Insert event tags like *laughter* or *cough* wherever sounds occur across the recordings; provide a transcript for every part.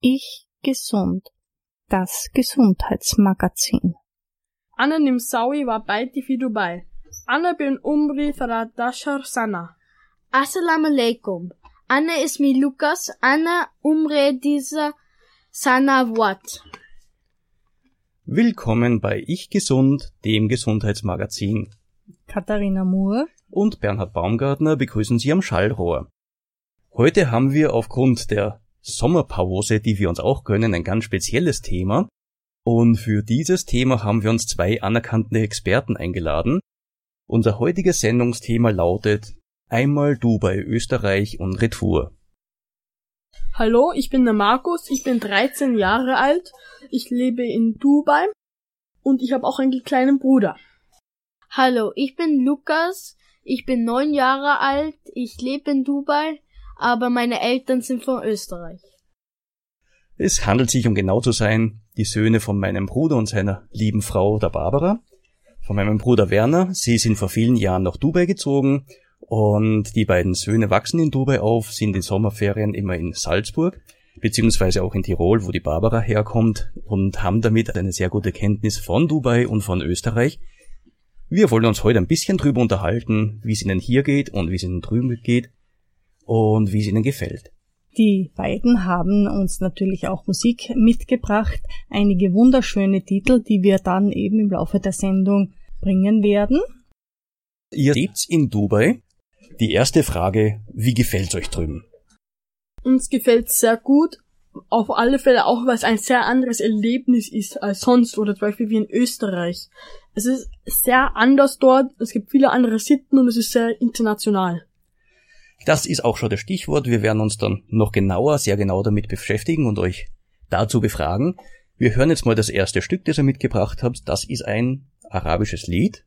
Ich gesund. Das Gesundheitsmagazin. Anna Nimsawi war baiti fi Dubai. Anna bin umri 13 sana. Assalamu alaikum. Anna ismi Lukas. Anna umri dieser sana wat. Willkommen bei Ich Gesund, dem Gesundheitsmagazin. Katharina Moore. Und Bernhard Baumgartner begrüßen Sie am Schallrohr. Heute haben wir aufgrund der Sommerpause, die wir uns auch gönnen, ein ganz spezielles Thema. Und für dieses Thema haben wir uns zwei anerkannte Experten eingeladen. Unser heutiges Sendungsthema lautet Einmal Dubai, Österreich und Retour. Hallo, ich bin der Markus, ich bin 13 Jahre alt, ich lebe in Dubai und ich habe auch einen kleinen Bruder. Hallo, ich bin Lukas. Ich bin neun Jahre alt. Ich lebe in Dubai, aber meine Eltern sind von Österreich. Es handelt sich, um genau zu sein, die Söhne von meinem Bruder und seiner lieben Frau, der Barbara, von meinem Bruder Werner. Sie sind vor vielen Jahren nach Dubai gezogen und die beiden Söhne wachsen in Dubai auf, sind in Sommerferien immer in Salzburg, beziehungsweise auch in Tirol, wo die Barbara herkommt und haben damit eine sehr gute Kenntnis von Dubai und von Österreich. Wir wollen uns heute ein bisschen drüber unterhalten, wie es ihnen hier geht und wie es ihnen drüben geht und wie es ihnen gefällt. Die beiden haben uns natürlich auch Musik mitgebracht, einige wunderschöne Titel, die wir dann eben im Laufe der Sendung bringen werden. Ihr lebt in Dubai. Die erste Frage, wie gefällt's euch drüben? Uns gefällt sehr gut, auf alle Fälle auch, weil es ein sehr anderes Erlebnis ist als sonst oder zum Beispiel wie in Österreich. Es ist sehr anders dort, es gibt viele andere Sitten und es ist sehr international. Das ist auch schon das Stichwort. Wir werden uns dann noch genauer, sehr genau damit beschäftigen und euch dazu befragen. Wir hören jetzt mal das erste Stück, das ihr mitgebracht habt. Das ist ein arabisches Lied.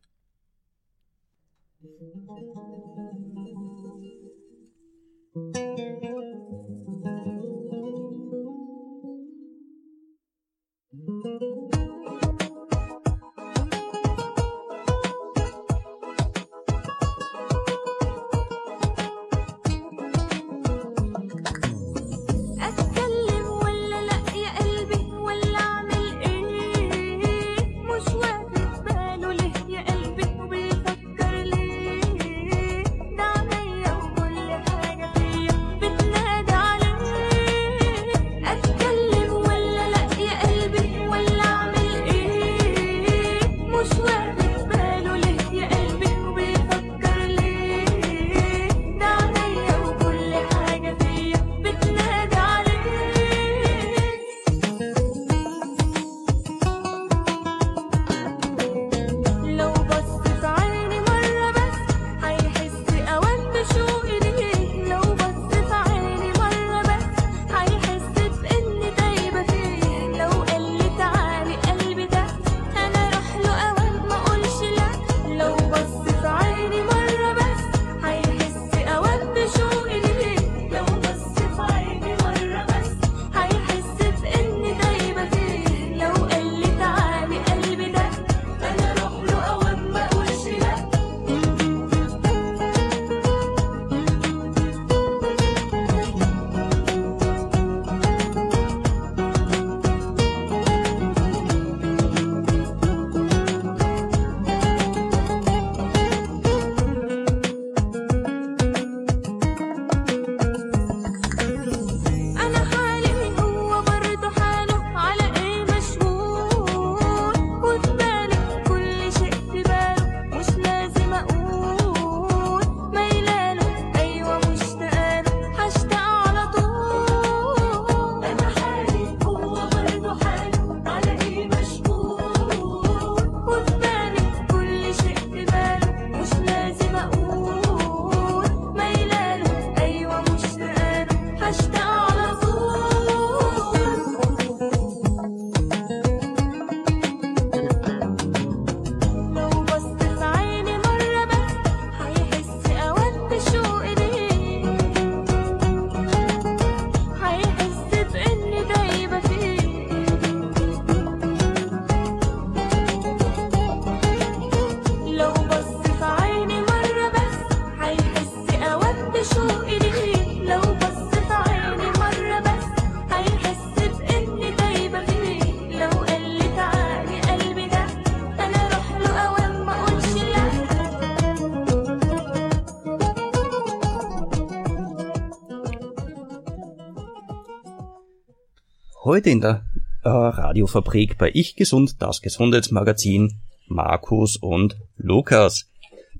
Heute in der äh, Radiofabrik bei Ich Gesund, das Gesundheitsmagazin, Markus und Lukas.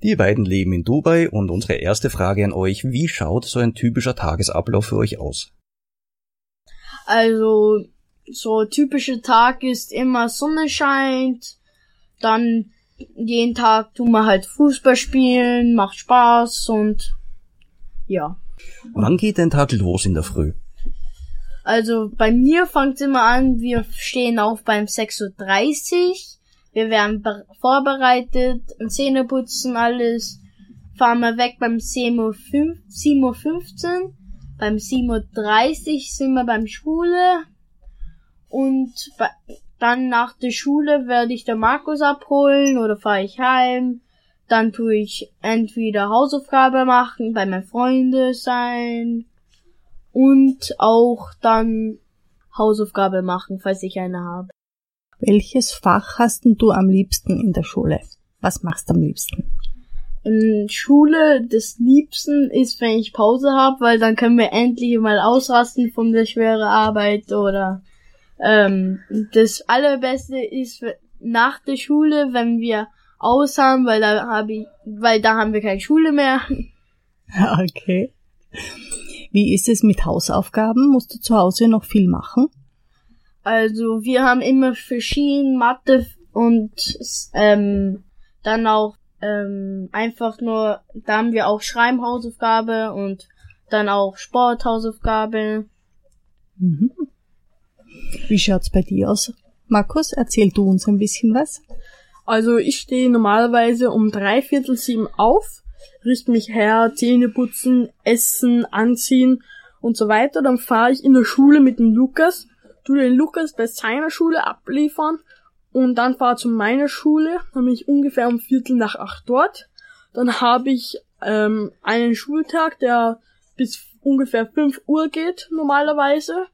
Die beiden leben in Dubai und unsere erste Frage an euch, wie schaut so ein typischer Tagesablauf für euch aus? Also, so typischer Tag ist immer Sonne scheint, dann jeden Tag tun wir halt Fußball spielen, macht Spaß und ja. Wann geht ein Tag los in der Früh? Also bei mir fängt immer an, wir stehen auf beim 6.30 Uhr, wir werden be- vorbereitet, Zähne putzen, alles, fahren wir weg beim 7.15 Uhr, 7.15 Uhr, beim 7.30 Uhr sind wir beim Schule. Und dann nach der Schule werde ich der Markus abholen oder fahre ich heim. Dann tue ich entweder Hausaufgabe machen, bei meinen Freunden sein und auch dann Hausaufgabe machen, falls ich eine habe. Welches Fach hast du am liebsten in der Schule? Was machst du am liebsten? In Schule das Liebsten ist, wenn ich Pause habe, weil dann können wir endlich mal ausrasten von der schweren Arbeit oder ähm, das Allerbeste ist nach der Schule, wenn wir aus haben, weil da habe ich, weil da haben wir keine Schule mehr. *laughs* Okay. Wie ist es mit Hausaufgaben? Musst du zu Hause noch viel machen? Also wir haben immer verschiedene Mathe und ähm, dann auch ähm, einfach nur, da haben wir auch Schreibhausaufgabe und dann auch Sporthausaufgabe. Mhm. Wie schaut's bei dir aus? Markus, erzähl du uns ein bisschen was. Also ich stehe normalerweise um drei Viertel sieben auf, richte mich her, Zähne putzen, essen, anziehen und so weiter. Dann fahre ich in der Schule mit dem Lukas, tu den Lukas bei seiner Schule abliefern und dann fahre zu meiner Schule. Dann bin ich ungefähr um Viertel nach acht dort. Dann habe ich ähm, einen Schultag, der bis ungefähr fünf Uhr geht normalerweise.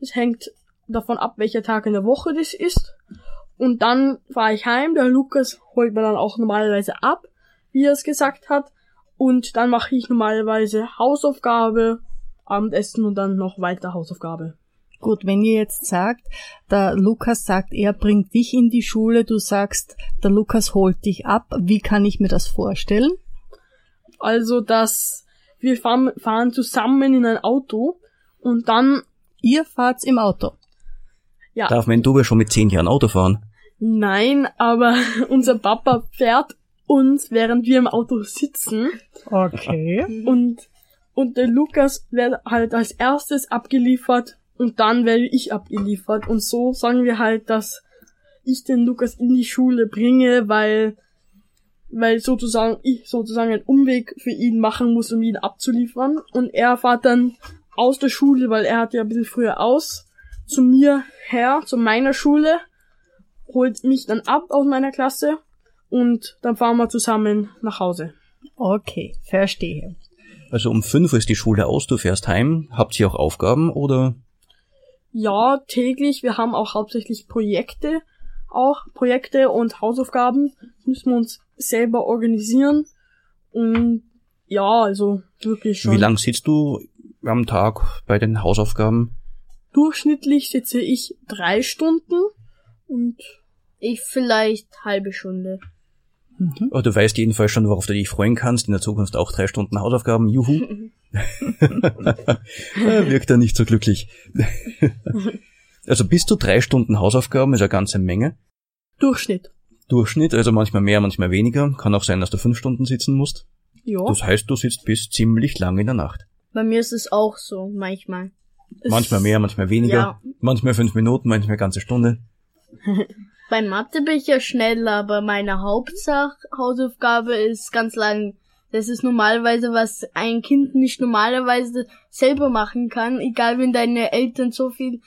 Das hängt davon ab, welcher Tag in der Woche das ist. Und dann fahre ich heim. Der Lukas holt mir dann auch normalerweise ab, wie er es gesagt hat. Und dann mache ich normalerweise Hausaufgabe, Abendessen und dann noch weiter Hausaufgabe. Gut, wenn ihr jetzt sagt, der Lukas sagt, er bringt dich in die Schule, du sagst, der Lukas holt dich ab, wie kann ich mir das vorstellen? Also, dass wir fahren, fahren zusammen in ein Auto und dann, Ihr fahrt im Auto. ja, Darf man in Dubai schon mit zehn Jahren Auto fahren? nein, aber *laughs* unser Papa fährt uns, während wir im Auto sitzen. Okay. Und, und der Lukas wird halt als erstes abgeliefert und dann werde ich abgeliefert. Und so sagen wir halt, dass ich den Lukas in die Schule bringe, weil, weil sozusagen ich sozusagen einen Umweg für ihn machen muss, um ihn abzuliefern. Und er fährt dann aus der Schule, weil er hat ja ein bisschen früher aus, zu mir her, zu meiner Schule, holt mich dann ab aus meiner Klasse und dann fahren wir zusammen nach Hause. Okay, verstehe. Also um fünf Uhr ist die Schule aus, du fährst heim. Habt ihr auch Aufgaben oder? Ja, täglich. Wir haben auch hauptsächlich Projekte, auch Projekte und Hausaufgaben. Das müssen wir uns selber organisieren. Und ja, also wirklich schon. Wie lang sitzt du am Tag bei den Hausaufgaben? Durchschnittlich sitze ich drei Stunden und Ich vielleicht halbe Stunde. Mhm. Oh, du weißt jedenfalls schon, worauf du dich freuen kannst. In der Zukunft auch drei Stunden Hausaufgaben. Juhu. Ja, *laughs* *laughs* Wirkt er nicht so glücklich. *laughs* also bis zu drei Stunden Hausaufgaben ist eine ganze Menge. Durchschnitt. Durchschnitt, also manchmal mehr, manchmal weniger. Kann auch sein, dass du fünf Stunden sitzen musst. Ja. Das heißt, du sitzt bis ziemlich lang in der Nacht. Bei mir ist es auch so, manchmal. Manchmal mehr, manchmal weniger. Ja. Manchmal fünf Minuten, manchmal eine ganze Stunde. Bei Mathe bin ich ja schnell, aber meine Hauptsach-Hausaufgabe ist ganz lang. Das ist normalerweise, was ein Kind nicht normalerweise selber machen kann. Egal, wenn deine Eltern so viel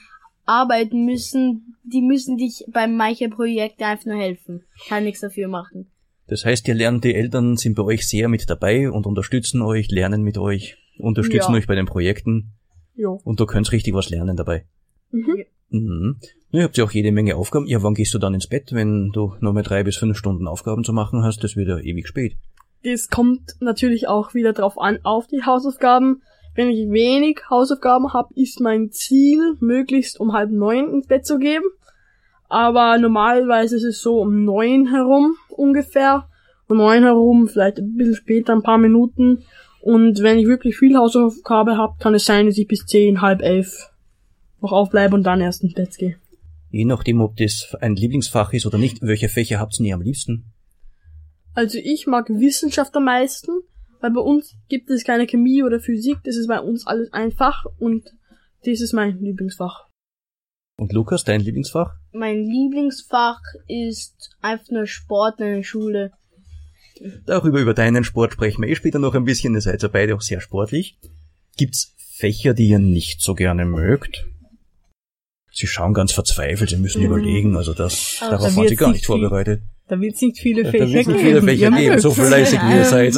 arbeiten müssen, die müssen dich beim manchen Projekt einfach nur helfen. Kann nichts dafür machen. Das heißt, ihr lernt, die Eltern sind bei euch sehr mit dabei und unterstützen euch, lernen mit euch, unterstützen Ja. euch bei den Projekten Ja. und du könnt richtig was lernen dabei. Mhm. Mhm. Ihr habt ja auch jede Menge Aufgaben. Ja, wann gehst du dann ins Bett, wenn du noch mal drei bis fünf Stunden Aufgaben zu machen hast? Das wird ja ewig spät. Das kommt natürlich auch wieder drauf an, auf die Hausaufgaben. wenn ich wenig Hausaufgaben habe, ist mein Ziel, möglichst um halb neun ins Bett zu gehen. Aber normalerweise ist es so um neun herum ungefähr. Um neun herum, vielleicht ein bisschen später, ein paar Minuten. Und wenn ich wirklich viel Hausaufgabe habe, kann es sein, dass ich bis zehn, halb elf noch aufbleibe und dann erst ins Bett gehe. Je nachdem, ob das ein Lieblingsfach ist oder nicht, welche Fächer habt ihr am liebsten? Also ich mag Wissenschaft am meisten, weil bei uns gibt es keine Chemie oder Physik, das ist bei uns alles einfach und das ist mein Lieblingsfach. Und Lukas, dein Lieblingsfach? Mein Lieblingsfach ist einfach nur Sport in der Schule. Darüber, über deinen Sport sprechen wir eh später noch ein bisschen, ihr seid ja beide auch sehr sportlich. Gibt's Fächer, die ihr nicht so gerne mögt? Sie schauen ganz verzweifelt, sie müssen überlegen, also das, Aber darauf da waren sie gar nicht viel- vorbereitet. Da wird es nicht viele Da Fächer wird nicht geben. viele Fächer geben, so fleißig wie ihr seid.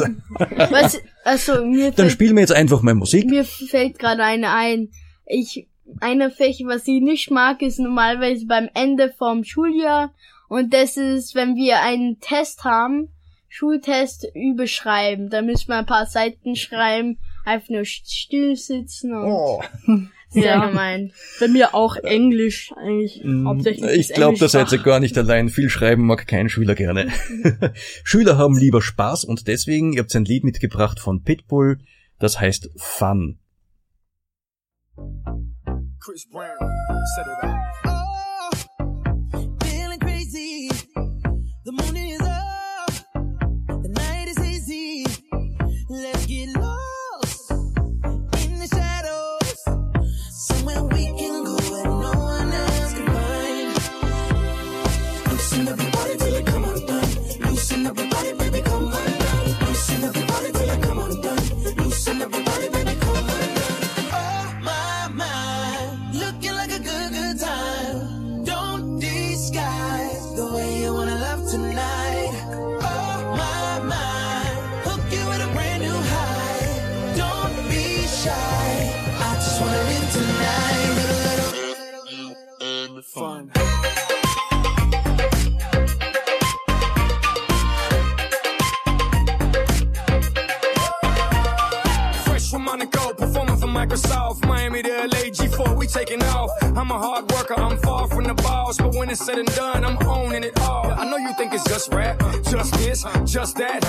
Was, also mir Dann fällt, spielen wir jetzt einfach mal Musik. mir fällt gerade eine ein. Ich, eine Fächer, was ich nicht mag, ist normalerweise beim Ende vom Schuljahr. Und das ist, wenn wir einen Test haben, Schultest überschreiben. Da müssen wir ein paar Seiten schreiben, einfach nur still sitzen und Oh. *laughs* sehr Ja. gemein. Bei mir auch Englisch eigentlich hauptsächlich. Mm, Ich das glaube, da seid ihr gar nicht allein. Viel schreiben mag kein Schüler gerne. *laughs* Schüler haben lieber Spaß und deswegen, ihr habt ein Lied mitgebracht von Pitbull, das heißt Fun. Chris Brown, set it up. feeling crazy. The moon said and done, I'm owning it all. I know you think it's just rap, just this, just that.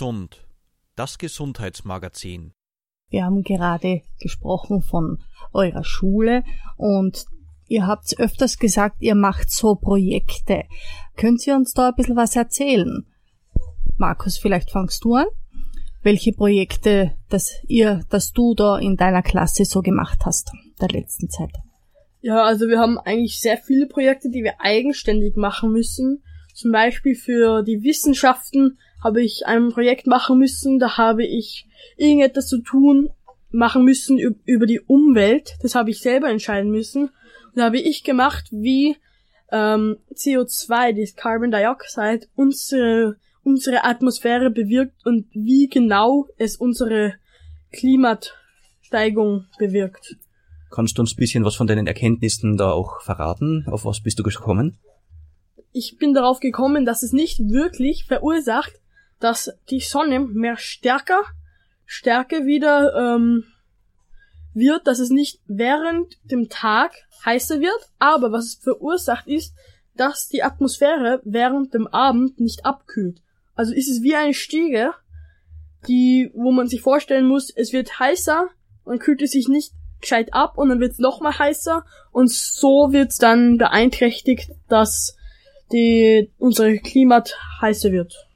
Gesund. Das Gesundheitsmagazin. Wir haben gerade gesprochen von eurer Schule und ihr habt öfters gesagt, ihr macht so Projekte. Könnt ihr uns da ein bisschen was erzählen? Markus, vielleicht fangst du an. Welche Projekte, dass ihr, dass du da in deiner Klasse so gemacht hast, der letzten Zeit? Ja, also wir haben eigentlich sehr viele Projekte, die wir eigenständig machen müssen. Zum Beispiel für die Wissenschaften habe ich ein Projekt machen müssen, da habe ich irgendetwas zu tun, machen müssen üb- über die Umwelt. Das habe ich selber entscheiden müssen. Und da habe ich gemacht, wie ähm, CO2, das Carbon Dioxide, unsere, unsere Atmosphäre bewirkt und wie genau es unsere Klimatsteigung bewirkt. Kannst du uns ein bisschen was von deinen Erkenntnissen da auch verraten? Auf was bist du gekommen? ich bin darauf gekommen, dass es nicht wirklich verursacht, dass die Sonne mehr stärker, stärker wieder ähm, wird, dass es nicht während dem Tag heißer wird, aber was es verursacht ist, dass die Atmosphäre während dem Abend nicht abkühlt. Also ist es wie eine Stiege, die, wo man sich vorstellen muss, es wird heißer, dann kühlt es sich nicht gescheit ab und dann wird es nochmal heißer und so wird es dann beeinträchtigt, dass die unsere Klimat heißer wird.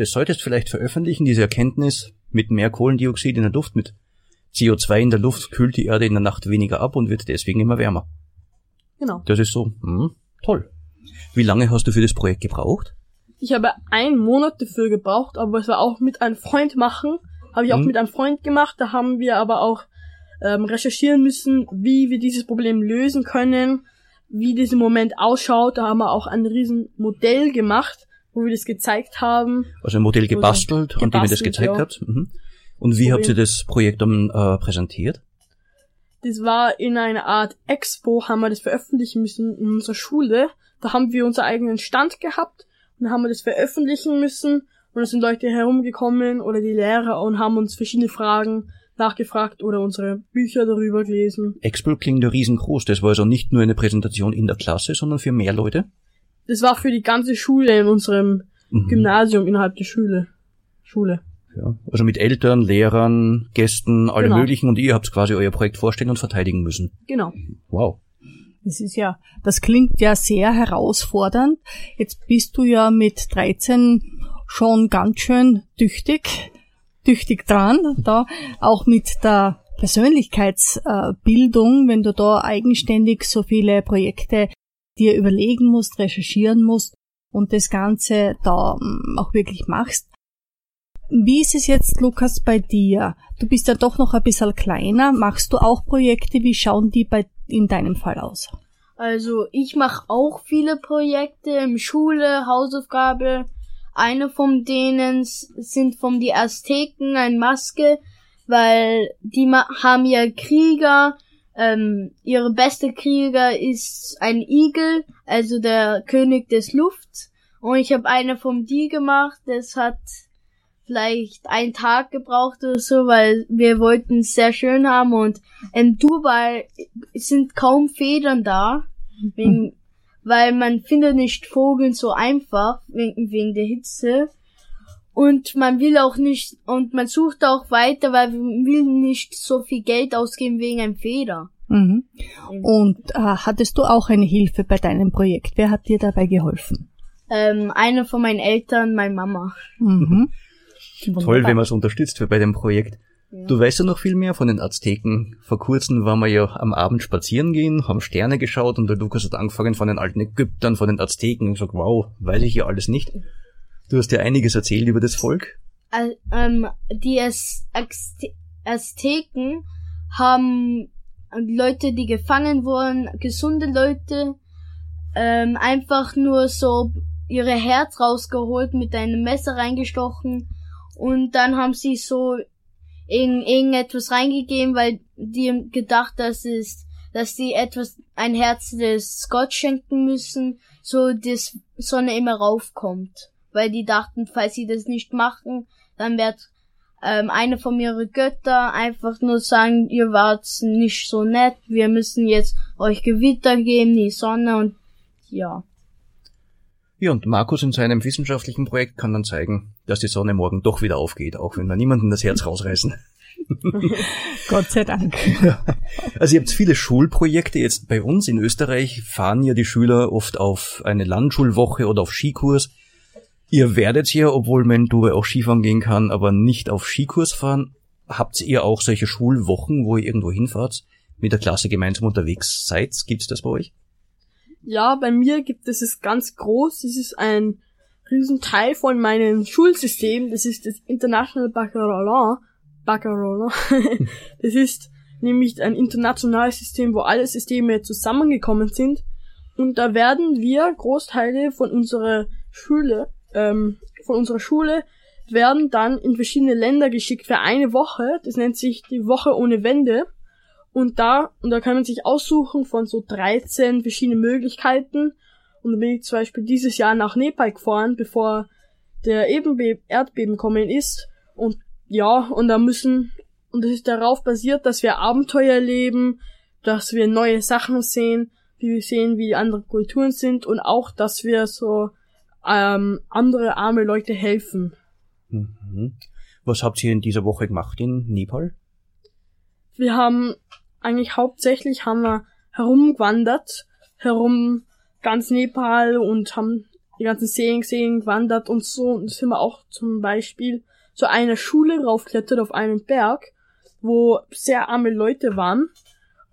Das solltest vielleicht veröffentlichen, diese Erkenntnis mit mehr Kohlendioxid in der Luft, mit CO2 in der Luft kühlt die Erde in der Nacht weniger ab und wird deswegen immer wärmer. Genau. Das ist so, hm, toll. Wie lange hast du für das Projekt gebraucht? Ich habe einen Monat dafür gebraucht, aber es war auch mit einem Freund machen. Habe ich auch Mhm. mit einem Freund gemacht. Da haben wir aber auch ähm, recherchieren müssen, wie wir dieses Problem lösen können, wie dieser Moment ausschaut. Da haben wir auch ein riesen Modell gemacht, wo wir das gezeigt haben. Also ein Modell gebastelt, an dem ihr das Gebastelt, gezeigt ja. habt? Mhm. Und wie So habt ihr das Projekt dann äh, präsentiert? Das war in einer Art Expo, haben wir das veröffentlichen müssen in unserer Schule. Da haben wir unseren eigenen Stand gehabt und dann haben wir das veröffentlichen müssen und es sind Leute herumgekommen oder die Lehrer und haben uns verschiedene Fragen nachgefragt oder unsere Bücher darüber gelesen. Expo klingt ja riesengroß. Das war also nicht nur eine Präsentation in der Klasse, sondern für mehr Leute. Das war für die ganze Schule in unserem Mhm. Gymnasium innerhalb der Schule. Schule. Ja, also mit Eltern, Lehrern, Gästen, alle Genau. möglichen und ihr habt quasi euer Projekt vorstellen und verteidigen müssen. Genau. Wow. Das ist ja, das klingt ja sehr herausfordernd. Jetzt bist du ja mit 13 schon ganz schön tüchtig, tüchtig dran, da auch mit der Persönlichkeitsbildung, wenn du da eigenständig so viele Projekte dir überlegen musst, recherchieren musst und das Ganze da mm, auch wirklich machst. Wie ist es jetzt, Lukas, bei dir? Du bist ja doch noch ein bisschen kleiner. Machst du auch Projekte? Wie schauen die bei, in deinem Fall aus? Also ich mache auch viele Projekte im Schule, Hausaufgabe. Eine von denen sind von die Azteken, ein Maske, weil die haben ja Krieger. Ähm, ihre beste Krieger ist ein Igel, also der König des Lufts. Und ich habe eine von die gemacht. Das hat vielleicht einen Tag gebraucht oder so, weil wir wollten es sehr schön haben und in Dubai sind kaum Federn da, wegen, *laughs* weil man findet nicht Vogeln so einfach, wegen, wegen der Hitze. Und man will auch nicht, und man sucht auch weiter, weil man will nicht so viel Geld ausgeben wegen einem Feder. Mhm. Und äh, hattest du auch eine Hilfe bei deinem Projekt? Wer hat dir dabei geholfen? Ähm, eine von meinen Eltern, meine Mama. Mhm. Toll, wenn man es unterstützt für bei dem Projekt. Du weißt ja noch viel mehr von den Azteken. Vor kurzem waren wir ja am Abend spazieren gehen, haben Sterne geschaut und der Lukas hat angefangen von den alten Ägyptern, von den Azteken und gesagt, wow, weiß ich ja alles nicht. Du hast ja einiges erzählt über das Volk. Ähm, die Az Azte Azteken haben Leute, die gefangen wurden, gesunde Leute, ähm, einfach nur so ihre Herz rausgeholt, mit einem Messer reingestochen und dann haben sie so irgend, irgendetwas reingegeben, weil die gedacht, dass es, dass sie etwas, ein Herz des Gott schenken müssen, so das Sonne immer raufkommt. Weil die dachten, falls sie das nicht machen, dann wird ähm, eine von ihren Götter einfach nur sagen, ihr wart nicht so nett, wir müssen jetzt euch Gewitter geben, die Sonne und ja. Ja, und Markus in seinem wissenschaftlichen Projekt kann dann zeigen, dass die Sonne morgen doch wieder aufgeht, auch wenn wir niemanden das Herz rausreißen. *laughs* *laughs* Gott sei Dank. Also ihr habt viele Schulprojekte. Jetzt bei uns in Österreich fahren ja die Schüler oft auf eine Landschulwoche oder auf Skikurs. Ihr werdet ja, obwohl mein Dubai auch Skifahren gehen kann, aber nicht auf Skikurs fahren. Habt ihr auch solche Schulwochen, wo ihr irgendwo hinfahrt, mit der Klasse gemeinsam unterwegs seid? Gibt's das bei euch? Ja, bei mir gibt es es ganz groß. Das ist ein Riesenteil von meinem Schulsystem. Das ist das International Baccalaureate. Baccalaureate. *laughs* das ist nämlich ein internationales System, wo alle Systeme zusammengekommen sind. Und da werden wir Großteile von unserer Schule, ähm, von unserer Schule, werden dann in verschiedene Länder geschickt für eine Woche. Das nennt sich die Woche ohne Wende. Und da, und da kann man sich aussuchen von so 13 verschiedenen Möglichkeiten. Und dann bin ich zum Beispiel dieses Jahr nach Nepal gefahren, bevor der Ebenbe Erdbeben kommen ist. Und ja, und da müssen, und das ist darauf basiert, dass wir Abenteuer erleben, dass wir neue Sachen sehen, wie wir sehen, wie andere Kulturen sind und auch, dass wir so ähm, andere arme Leute helfen. Mhm. Was habt ihr in dieser Woche gemacht in Nepal? Wir haben eigentlich hauptsächlich haben wir herumgewandert, herum ganz Nepal und haben die ganzen Seen gesehen, gewandert und so. Und sind wir auch zum Beispiel zu einer Schule raufklettert auf einen Berg, wo sehr arme Leute waren.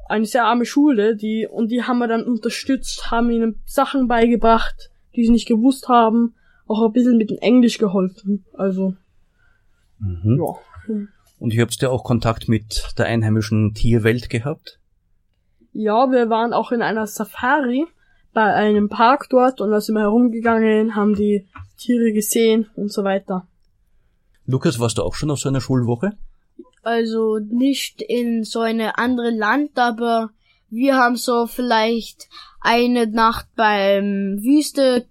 Eine sehr arme Schule, die, und die haben wir dann unterstützt, haben ihnen Sachen beigebracht, die sie nicht gewusst haben, auch ein bisschen mit dem Englisch geholfen. Also, Mhm. ja. Und ihr habt ja auch Kontakt mit der einheimischen Tierwelt gehabt? Ja, wir waren auch in einer Safari bei einem Park dort und da sind wir herumgegangen, haben die Tiere gesehen und so weiter. Lukas, warst du auch schon auf so einer Schulwoche? Also nicht in so eine andere Land, aber wir haben so vielleicht eine Nacht beim Wüste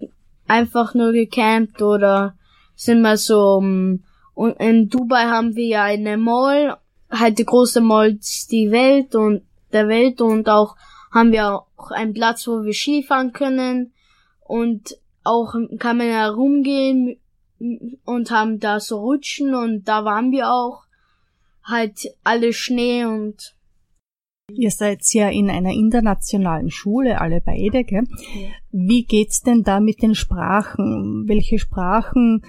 einfach nur gecampt oder sind wir so um, und in Dubai haben wir ja eine Mall, halt die große Mall die Welt und der Welt und auch haben wir auch einen Platz, wo wir Skifahren können und auch kann man herumgehen und haben da so Rutschen und da waren wir auch. Halt alle Schnee und Ihr seid ja in einer internationalen Schule, alle beide, gell? Wie geht's denn da mit den Sprachen? Welche Sprachen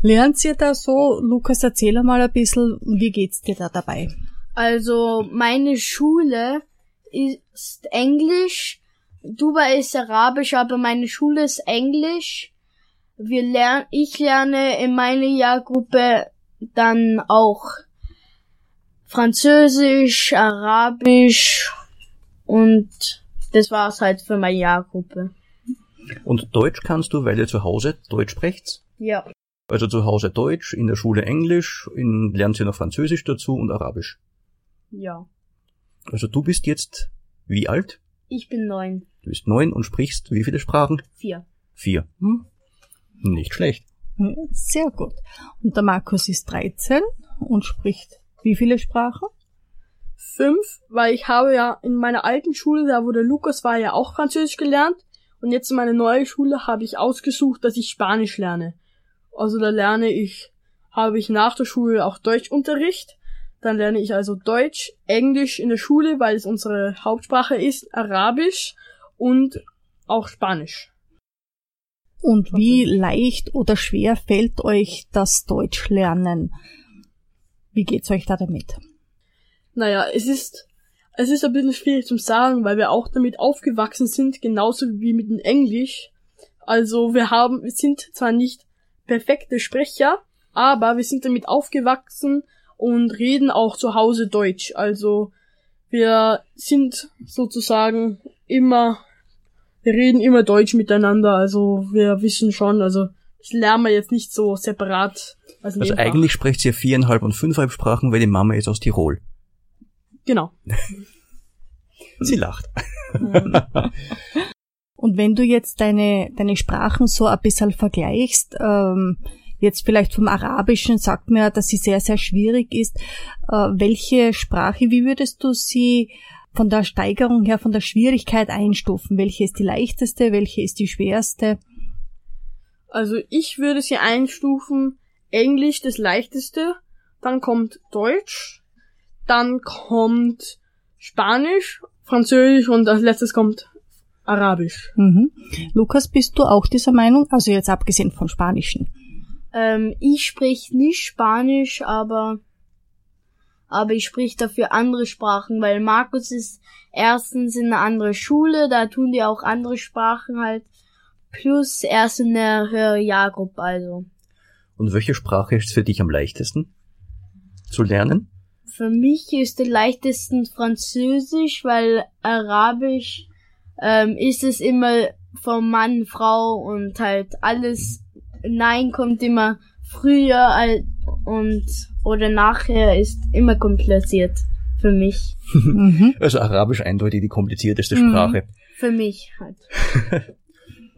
lernt ihr da so? Lukas, erzähl mal ein bisschen, wie geht's dir da dabei? also meine Schule ist Englisch, Dubai ist Arabisch, aber meine Schule ist Englisch. Wir lernen, ich lerne in meiner Jahrgruppe dann auch Französisch, Arabisch und das war's halt für meine Jahrgruppe. Und Deutsch kannst du, weil ihr zu Hause Deutsch sprecht? Ja. Also zu Hause Deutsch, in der Schule Englisch, in, lernt ihr noch Französisch dazu und Arabisch. Ja. Also du bist jetzt wie alt? Ich bin neun. Du bist neun und sprichst wie viele Sprachen? Vier. Vier. Hm? Nicht schlecht. Sehr gut. Und der Markus ist 13 und spricht wie viele Sprachen? Fünf, weil ich habe ja in meiner alten Schule, da wo der Lukas war, ja auch Französisch gelernt. Und jetzt in meiner neuen Schule habe ich ausgesucht, dass ich Spanisch lerne. Also da lerne ich, habe ich nach der Schule auch Deutschunterricht. Dann lerne ich also Deutsch, Englisch in der Schule, weil es unsere Hauptsprache ist, Arabisch und auch Spanisch. Und wie leicht oder schwer fällt euch das Deutschlernen? Wie geht's euch da damit? Naja, es ist, es ist ein bisschen schwierig zum sagen, weil wir auch damit aufgewachsen sind, genauso wie mit dem Englisch. Also wir haben, wir sind zwar nicht perfekte Sprecher, aber wir sind damit aufgewachsen und reden auch zu Hause Deutsch. Also wir sind sozusagen immer, wir reden immer Deutsch miteinander. Also wir wissen schon, also das lernen wir jetzt nicht so separat. Als Also eigentlich sprecht ihr viereinhalb und fünfeinhalb Sprachen, weil die Mama ist aus Tirol. Genau. *laughs* Sie lacht. *laughs* Und wenn du jetzt deine, deine Sprachen so ein bisschen vergleichst, ähm, jetzt vielleicht vom Arabischen sagt mir, dass sie sehr, sehr schwierig ist. Äh, welche Sprache, wie würdest du sie von der Steigerung her, von der Schwierigkeit einstufen? Welche ist die leichteste, welche ist die schwerste? Also ich würde sie einstufen, Englisch das leichteste, dann kommt Deutsch, Dann kommt Spanisch, Französisch und als letztes kommt Arabisch. Mhm. Lukas, bist du auch dieser Meinung? Also jetzt abgesehen vom Spanischen. Ähm, ich sprich nicht Spanisch, aber aber ich sprich dafür andere Sprachen, weil Markus ist erstens in einer anderen Schule, da tun die auch andere Sprachen halt. Plus er ist in der Hörjahrgruppe, also. Und welche Sprache ist für dich am leichtesten zu lernen? Für mich ist der leichtesten Französisch, weil Arabisch ähm, ist es immer vom Mann, Frau und halt alles. Nein kommt immer früher al- und oder nachher ist immer kompliziert für mich. Mhm. Also Arabisch eindeutig die komplizierteste Mhm. Sprache. Für mich halt. *laughs*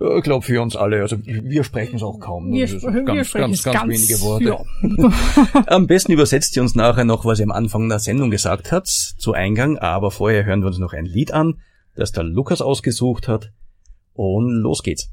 Ich glaube für uns alle, also wir sprechen es auch kaum. Wir, Das ist spre- wir ganz, sprechen ganz, ganz, ganz wenige Worte. Ja. *laughs* Am besten übersetzt ihr uns nachher noch, was ihr am Anfang der Sendung gesagt habt, zu Eingang, aber vorher hören wir uns noch ein Lied an, das der Lukas ausgesucht hat. Und los geht's.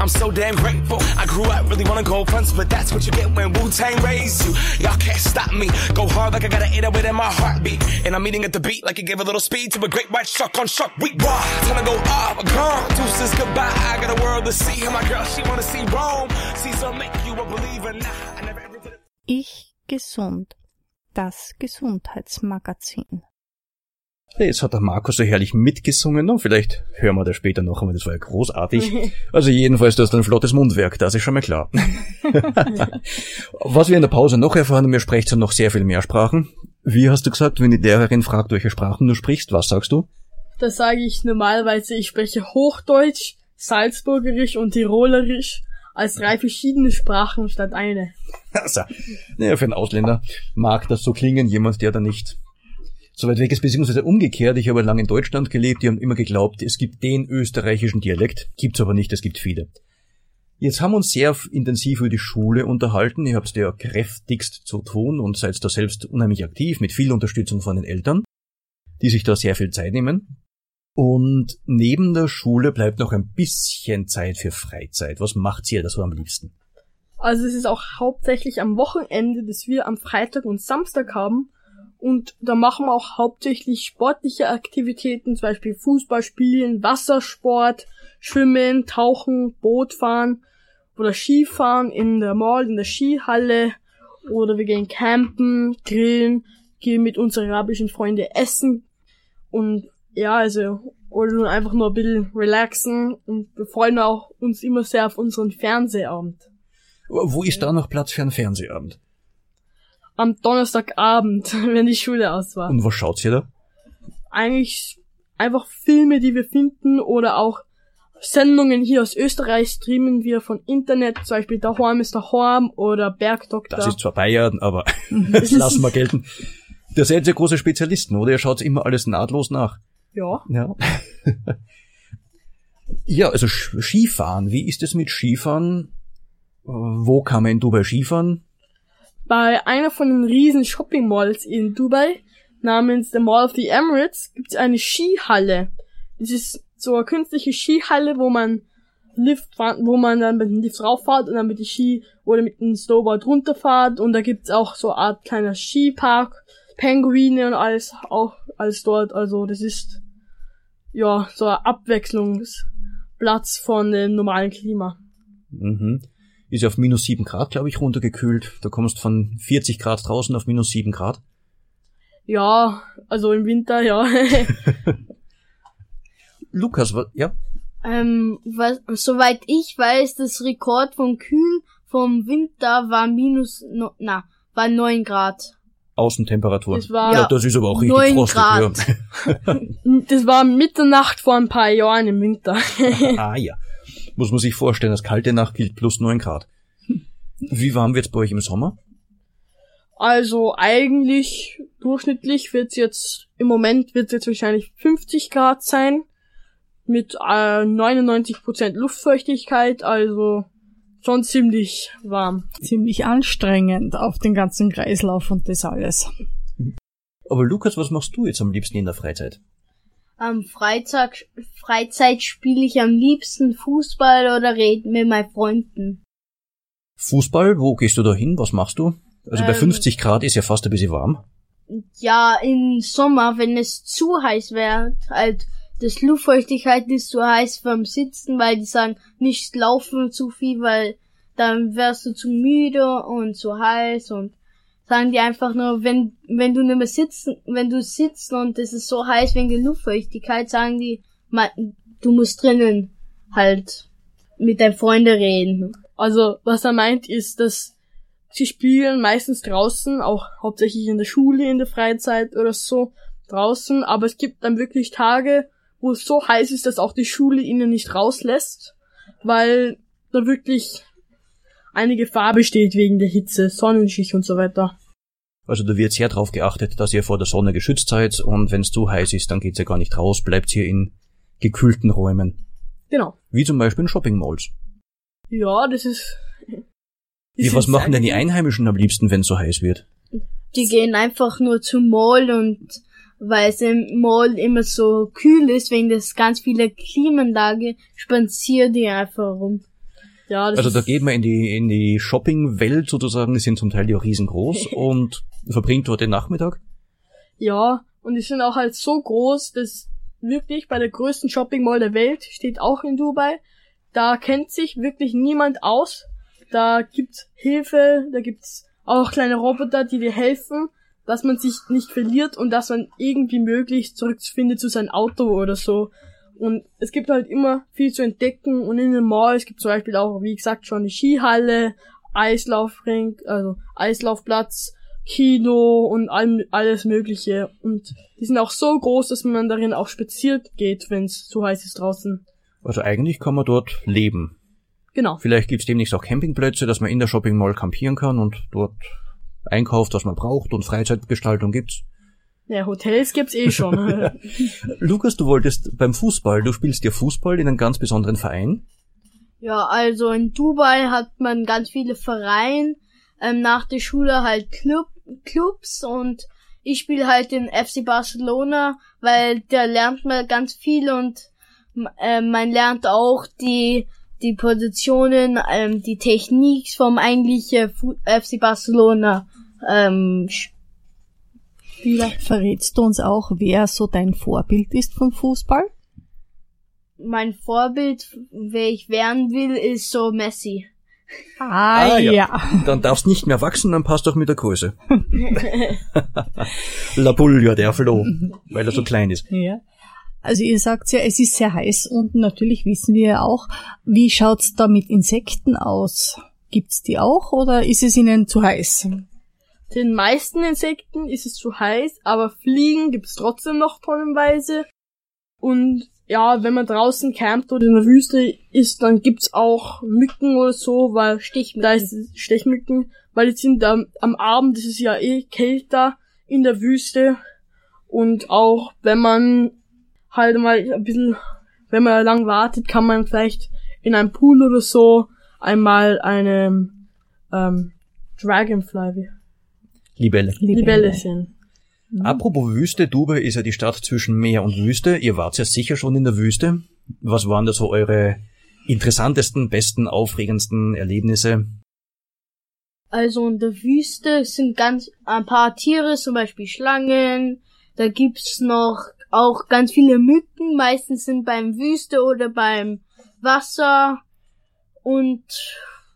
I'm so damn grateful. I grew up really wanna go fronts, but that's what you get when Wu Tang raised you. Y'all can't stop me. Go hard like I got an 808 in my heartbeat. And I'm eating at the beat like it gave a little speed to a great white shark on shark week. Raw, time to go off. Gone. Deuces goodbye. I got a world to see. And my girl, she wanna see Rome. Caesar make you a believer. Nah, I never ever did it. Ich gesund. Das Gesundheitsmagazin. Jetzt hat der Markus so herrlich mitgesungen. No, vielleicht hören wir das später noch einmal, das war ja großartig. *laughs* Also jedenfalls, du hast ein flottes Mundwerk, das ist schon mal klar. *laughs* Was wir in der Pause noch erfahren, und mir sprecht noch sehr viel mehr Sprachen. Wie hast du gesagt, wenn die Lehrerin fragt, welche Sprachen du sprichst, was sagst du? Das sage ich normalerweise, ich spreche Hochdeutsch, Salzburgerisch und Tirolerisch als drei verschiedene Sprachen statt eine. Also, *laughs* naja, für einen Ausländer mag das so klingen, jemand, der da nicht so weit weg ist, beziehungsweise umgekehrt. Ich habe lange in Deutschland gelebt, die haben immer geglaubt, es gibt den österreichischen Dialekt, gibt's aber nicht, es gibt viele. Jetzt haben wir uns sehr intensiv über die Schule unterhalten. Ihr habt ja kräftigst zu tun und seid da selbst unheimlich aktiv mit viel Unterstützung von den Eltern, die sich da sehr viel Zeit nehmen. Und neben der Schule bleibt noch ein bisschen Zeit für Freizeit. Was macht ihr da so am liebsten? Also es ist auch hauptsächlich am Wochenende, das wir am Freitag und Samstag haben. Und da machen wir auch hauptsächlich sportliche Aktivitäten, zum Beispiel Fußball spielen, Wassersport, Schwimmen, Tauchen, Bootfahren oder Skifahren in der Mall, in der Skihalle. Oder wir gehen campen, grillen, gehen mit unseren arabischen Freunden essen. Und ja, also, oder einfach nur ein bisschen relaxen. Und wir freuen auch uns immer sehr auf unseren Fernsehabend. Wo ist da noch Platz für einen Fernsehabend? Am Donnerstagabend, *laughs* wenn die Schule aus war. Und was schaut ihr da? Eigentlich einfach Filme, die wir finden oder auch Sendungen hier aus Österreich streamen wir von Internet, zum Beispiel Der Horm ist der Horm oder Bergdoktor. Das ist zwar Bayern, aber das *laughs* *laughs* lassen wir gelten. Da seid ihr große Spezialisten, oder? Ihr schaut immer alles nahtlos nach. ja. Ja. ja, also Skifahren. Wie ist es mit Skifahren? Wo kann man in Dubai Skifahren? Bei einer von den riesen Shopping Malls in Dubai, namens The Mall of the Emirates, gibt es eine Skihalle. Das ist so eine künstliche Skihalle, wo man Lift wo man dann mit dem Lift rauffahrt und dann mit dem Ski oder mit dem Snowboard runterfahrt und da gibt's auch so eine Art kleiner Skipark, Pinguine und alles auch alles dort. Also das ist ja so ein Abwechslungsplatz von dem normalen Klima. Mhm. Ist ja auf minus sieben Grad, glaube ich, runtergekühlt. Da kommst von 40 Grad draußen auf minus sieben Grad. Ja, also im Winter, ja. *laughs* Lukas, wa- ja? Ähm, was, soweit ich weiß, das Rekord vom Kühlen vom Winter war minus, no, na, war neun Grad. Außentemperatur. Das war- ja, das ist aber auch richtig Neun frostig. Grad. Ja. *laughs* *laughs* Das war Mitternacht vor ein paar Jahren im Winter. ah ja. Muss man sich vorstellen, das kalte Nacht gilt plus neun Grad. Wie warm wird's bei euch im Sommer? Also eigentlich durchschnittlich wird's jetzt, im Moment wird's jetzt wahrscheinlich 50 Grad sein. Mit äh, 99% Luftfeuchtigkeit, also schon ziemlich warm. Ziemlich anstrengend auf den ganzen Kreislauf und das alles. Aber Lukas, was machst du jetzt am liebsten in der Freizeit? Am Freitag, Freizeit spiele ich am liebsten Fußball oder rede mit meinen Freunden. Fußball, wo gehst du da hin? Was machst du? Also bei Ähm, 50 Grad ist ja fast ein bisschen warm. Ja, im Sommer, wenn es zu heiß wird, halt, das Luftfeuchtigkeit ist zu heiß vom Sitzen, weil die sagen, nicht laufen zu viel, weil dann wärst du zu müde und zu heiß und sagen die einfach nur, wenn, wenn du nicht mehr sitzen, wenn du sitzt und es ist so heiß wegen der Luftfeuchtigkeit, sagen die, du musst drinnen halt mit deinen Freunden reden. Also was er meint ist, dass sie spielen meistens draußen, auch hauptsächlich in der Schule, in der Freizeit oder so draußen, aber es gibt dann wirklich Tage, wo es so heiß ist, dass auch die Schule ihnen nicht rauslässt, weil da wirklich eine Gefahr besteht wegen der Hitze, Sonnenstich und so weiter. Also da wird sehr darauf geachtet, dass ihr vor der Sonne geschützt seid und wenn es zu heiß ist, dann geht's ja gar nicht raus, bleibt hier in gekühlten Räumen. Genau. Wie zum Beispiel in Shopping Malls. Ja, das ist. die Wie, was machen denn die Einheimischen am liebsten, wenn es so heiß wird? Die gehen einfach nur zum Mall und weil es im Mall immer so kühl ist, wegen des ganz viele Klimaanlage, spazieren die einfach rum. Ja, das Also da geht man in die, in die Shopping-Welt sozusagen, die sind zum Teil ja riesengroß *laughs* und verbringt dort den Nachmittag. Ja, und die sind auch halt so groß, dass wirklich bei der größten Shopping Mall der Welt steht auch in Dubai. Da kennt sich wirklich niemand aus. Da gibt's Hilfe, da gibt's auch kleine Roboter, die dir helfen, dass man sich nicht verliert und dass man irgendwie möglichst zurückfindet zu seinem Auto oder so. Und es gibt halt immer viel zu entdecken und in den Malls gibt zum Beispiel auch, wie gesagt, schon die Skihalle, Eislaufring, also Eislaufplatz, Kino und all, alles Mögliche. Und die sind auch so groß, dass man darin auch spaziert geht, wenn es zu heiß ist draußen. Also eigentlich kann man dort leben. Genau. Vielleicht gibt's demnächst auch Campingplätze, dass man in der Shopping Mall campieren kann und dort einkauft, was man braucht und Freizeitgestaltung gibt's. Ja, Hotels gibt's eh schon. *laughs* Lukas, du wolltest beim Fußball, du spielst ja Fußball in einem ganz besonderen Verein. Ja, also in Dubai hat man ganz viele Vereine, ähm, nach der Schule halt Club, Clubs und ich spiele halt den FC Barcelona, weil da lernt man ganz viel und äh, man lernt auch die die Positionen, ähm, die Technik vom eigentlichen Fu- FC Barcelona ähm, Spieler. Verrätst du uns auch, wer so dein Vorbild ist vom Fußball? Mein Vorbild, wer ich werden will, ist so Messi. Ah, Ah, ja. ja. Dann darfst nicht mehr wachsen, dann passt doch mit der Größe. *laughs* *laughs* La Pulja, der Floh, weil er so klein ist. Ja. Also ihr sagt ja, es ist sehr heiß und natürlich wissen wir ja auch, wie schaut's da mit Insekten aus? Gibt's die auch oder ist es ihnen zu heiß? Den meisten Insekten ist es zu heiß, aber Fliegen gibt's trotzdem noch tonnenweise. Und ja, wenn man draußen campt oder in der Wüste ist, dann gibt's auch Mücken oder so, weil Stichmücken. da ist Stechmücken, weil die sind am, am Abend, ist ja eh kälter in der Wüste. Und auch wenn man halt mal ein bisschen, wenn man lang wartet, kann man vielleicht in einem Pool oder so einmal eine ähm, Dragonfly, wie- Libelle. Libelle sehen. Apropos Wüste, Dubai ist ja die Stadt zwischen Meer und Wüste. Ihr wart ja sicher schon in der Wüste. Was waren da so eure interessantesten, besten, aufregendsten Erlebnisse? Also in der Wüste sind ganz ein paar Tiere, zum Beispiel Schlangen. Da gibt's noch auch ganz viele Mücken. Meistens sind beim Wüste oder beim Wasser und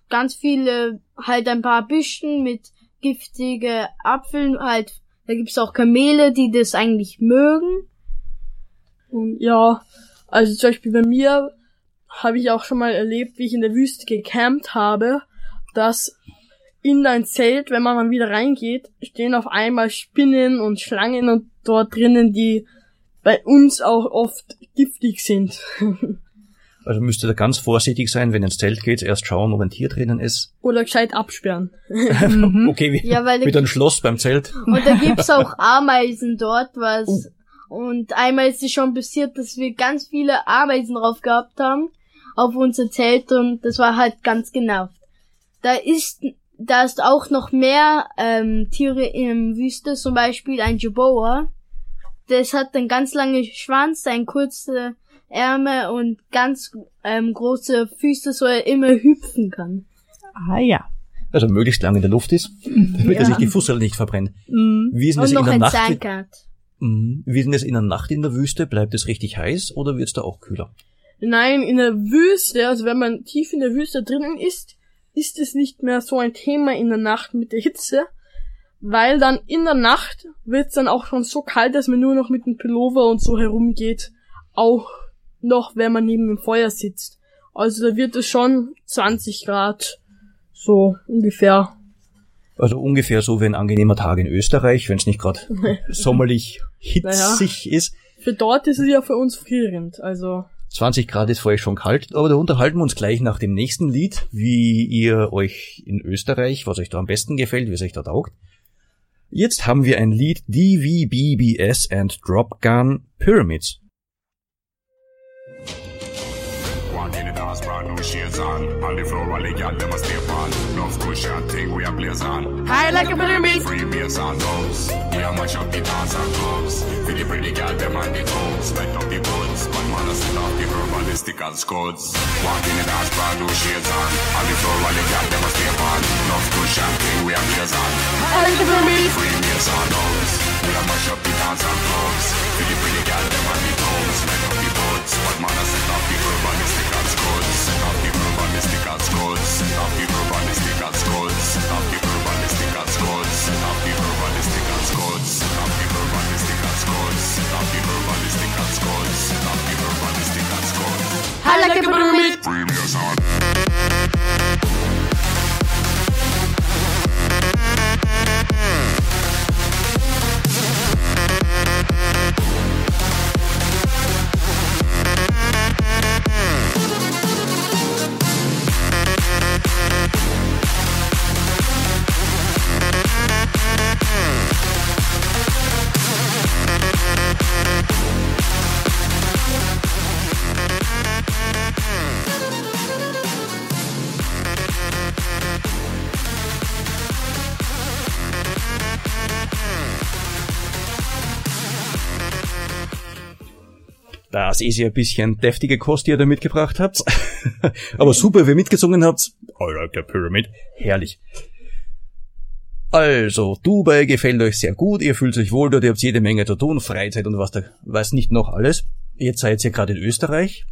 ganz viele halt ein paar Büschen mit giftige Apfeln. Halt, da gibt's auch Kamele, die das eigentlich mögen. Und ja, also zum Beispiel bei mir habe ich auch schon mal erlebt, wie ich in der Wüste gecampt habe, dass in dein Zelt, wenn man mal wieder reingeht, stehen auf einmal Spinnen und Schlangen und dort drinnen, die bei uns auch oft giftig sind. *laughs* Also müsst ihr da ganz vorsichtig sein, wenn ihr ins Zelt geht, erst schauen, ob ein Tier drinnen ist. Oder gescheit absperren. *laughs* Okay, wie, Ja, weil wie ein Schloss beim Zelt. Und da gibt's *laughs* auch Ameisen dort, was. Und einmal ist es schon passiert, dass wir ganz viele Ameisen drauf gehabt haben auf unser Zelt und das war halt ganz genervt. Da ist, da ist auch noch mehr ähm, Tiere in der Wüste, zum Beispiel ein Jaboa. Das hat einen ganz langen Schwanz, ein kurze Ärmel und ganz ähm, große Füße, so er immer hüpfen kann. Ah ja. Also möglichst lange in der Luft ist, damit er sich die Fussel nicht verbrennt. Mhm. Wie ist denn Und das in noch der ein Nacht? Zahnkat. Mhm. Wie ist denn das in der Nacht in der Wüste? Bleibt es richtig heiß oder wird's da auch kühler? Nein, in der Wüste, also wenn man tief in der Wüste drinnen ist, ist es nicht mehr so ein Thema in der Nacht mit der Hitze, weil dann in der Nacht wird es dann auch schon so kalt, dass man nur noch mit dem Pullover und so herumgeht, auch noch, wenn man neben dem Feuer sitzt. Also da wird es schon 20 Grad, so ungefähr. Also ungefähr so wie ein angenehmer Tag in Österreich, wenn es nicht gerade *laughs* sommerlich hitzig ist. Für dort ist es ja für uns frierend, also 20 Grad ist für euch schon kalt, aber da unterhalten wir uns gleich nach dem nächsten Lied, wie ihr euch in Österreich, was euch da am besten gefällt, wie es euch da taugt. Jetzt haben wir ein Lied DVBBS and Drop Gun Pyramids. Dance, brand new shades on. On the floor, all the them a stay on. Love cushion thing we a blaze on. High like a pyramid. Free bass and drums. We a mash up the dance and clubs. For the pretty gal them on the toes. Light up the buds. One man a set off the herbalistic and scuds. Walk in the dance, brand new shades on. On the floor, all the gal them a stay on. Love cushion thing we a blaze on. High like a pyramid. Free bass and drums. We a mash up the dance and clubs. For the pretty gal them on the toes. Light up the buds. One man a set off the herbalistic and scuds. Set off Das ist ja ein bisschen deftige Kost, die ihr da mitgebracht habt. *laughs* Aber super, wie ihr mitgesungen habt. I like the pyramid. Herrlich. Also, Dubai gefällt euch sehr gut, ihr fühlt euch wohl dort, ihr habt jede Menge zu tun, Freizeit und was da, weiß nicht noch alles. Jetzt seid ihr gerade in Österreich.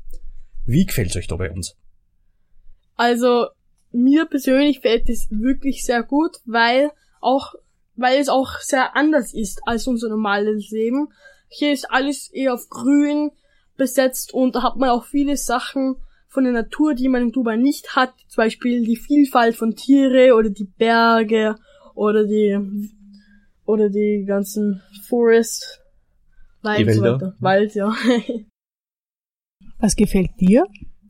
Wie gefällt's euch da bei uns? Also, mir persönlich fällt es wirklich sehr gut, weil auch, weil es auch sehr anders ist als unser normales Leben. Hier ist alles eher auf grün besetzt und da hat man auch viele Sachen von der Natur, die man in Dubai nicht hat. Zum Beispiel die Vielfalt von Tiere oder die Berge oder die, oder die ganzen Forest. Wald, Die so. Wald, ja. *laughs* Was gefällt dir?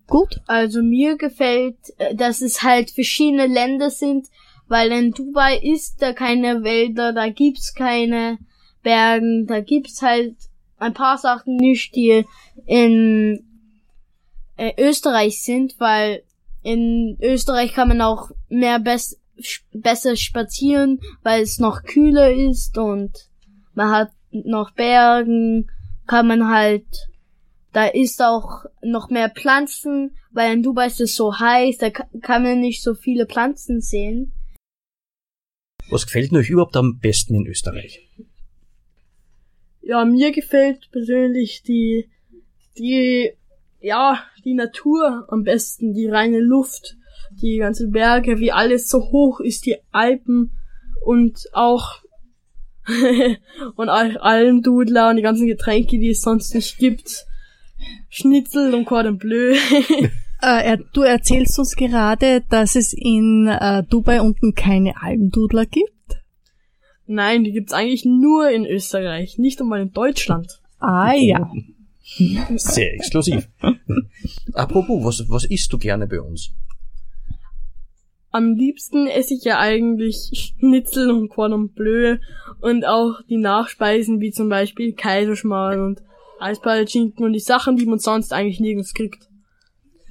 Gut? Also mir gefällt, äh, dass es halt verschiedene Länder sind, weil in Dubai ist da keine Wälder, da gibt's keine Bergen, da gibt's halt ein paar Sachen nicht, die in äh, Österreich sind, weil in Österreich kann man auch mehr bess besser spazieren, weil es noch kühler ist und man hat noch Bergen, kann man halt da ist auch noch mehr Pflanzen, weil in Dubai ist es so heiß, da ka- kann man nicht so viele Pflanzen sehen. Was gefällt euch überhaupt am besten in Österreich? Ja, mir gefällt persönlich die, die, ja, die Natur am besten, die reine Luft, die ganzen Berge, wie alles so hoch ist, die Alpen und auch *laughs* und auch Almdudler und die ganzen Getränke, die es sonst nicht gibt. Schnitzel und Cordon Bleu. *laughs* Äh, du erzählst uns gerade, dass es in äh, Dubai unten keine Almdudler gibt. Nein, die gibt's eigentlich nur in Österreich, nicht einmal in Deutschland. Ah ja. Sehr exklusiv. Apropos, was, was isst du gerne bei uns? Am liebsten esse ich ja eigentlich Schnitzel und Cordon Bleu und auch die Nachspeisen wie zum Beispiel Kaiserschmarrn und Eispalatschinken und die Sachen, die man sonst eigentlich nirgends kriegt.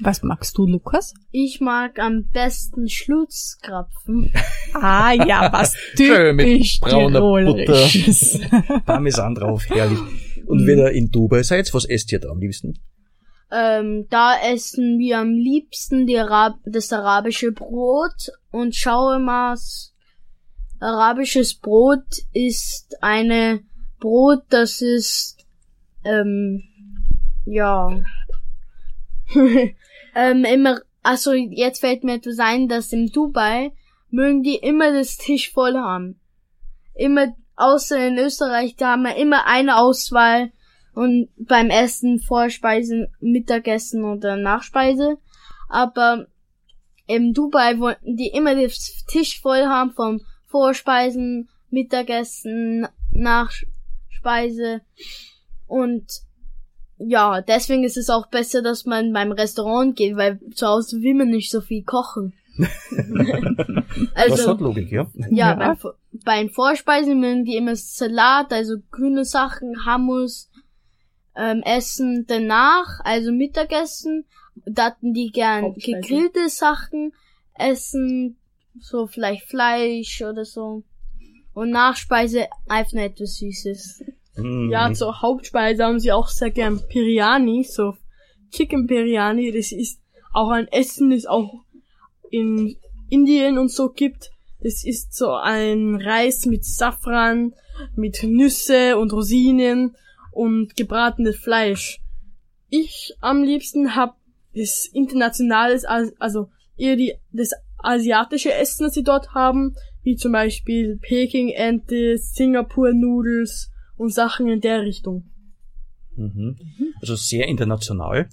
Was magst du, Lukas? Ich mag am besten Schlutzkrapfen. *laughs* Ah ja, was *laughs* typisch brauner Tirolerisches. *laughs* Parmesan drauf, herrlich. Und wenn ihr in Dubai seid, was esst ihr da am liebsten? Ähm, da essen wir am liebsten die Arab das arabische Brot und Shawarmas. Arabisches Brot ist eine Brot, das ist ähm, ja ähm, immer also jetzt fällt mir etwas ein, dass in Dubai mögen die immer das Tisch voll haben. Immer außer in Österreich, da haben wir immer eine Auswahl und beim Essen Vorspeisen, Mittagessen oder Nachspeise. Aber in Dubai wollten die immer das Tisch voll haben vom Vorspeisen, Mittagessen, Nachspeise und ja, deswegen ist es auch besser, dass man beim Restaurant geht, weil zu Hause will man nicht so viel kochen. *laughs* das also, hat Logik, ja. ja, Ja. Bei, bei den Vorspeisen mögen die immer Salat, also grüne Sachen, Hummus, ähm, Essen danach, also Mittagessen. Da hatten die gern gegrillte Sachen, Essen, so vielleicht Fleisch oder so. Und Nachspeise einfach etwas Süßes. Mhm. Ja, zur Hauptspeise haben sie auch sehr gern Biryani, so Chicken Biryani. Das ist auch ein Essen, das auch in Indien und so gibt. Das ist so ein Reis mit Safran, mit Nüsse und Rosinen und gebratenes Fleisch. Ich am liebsten hab das internationales, As- also eher die, das asiatische Essen, das sie dort haben, wie zum Beispiel Peking-Ente, Singapur-Nudels und Sachen in der Richtung. Mhm. Also sehr international.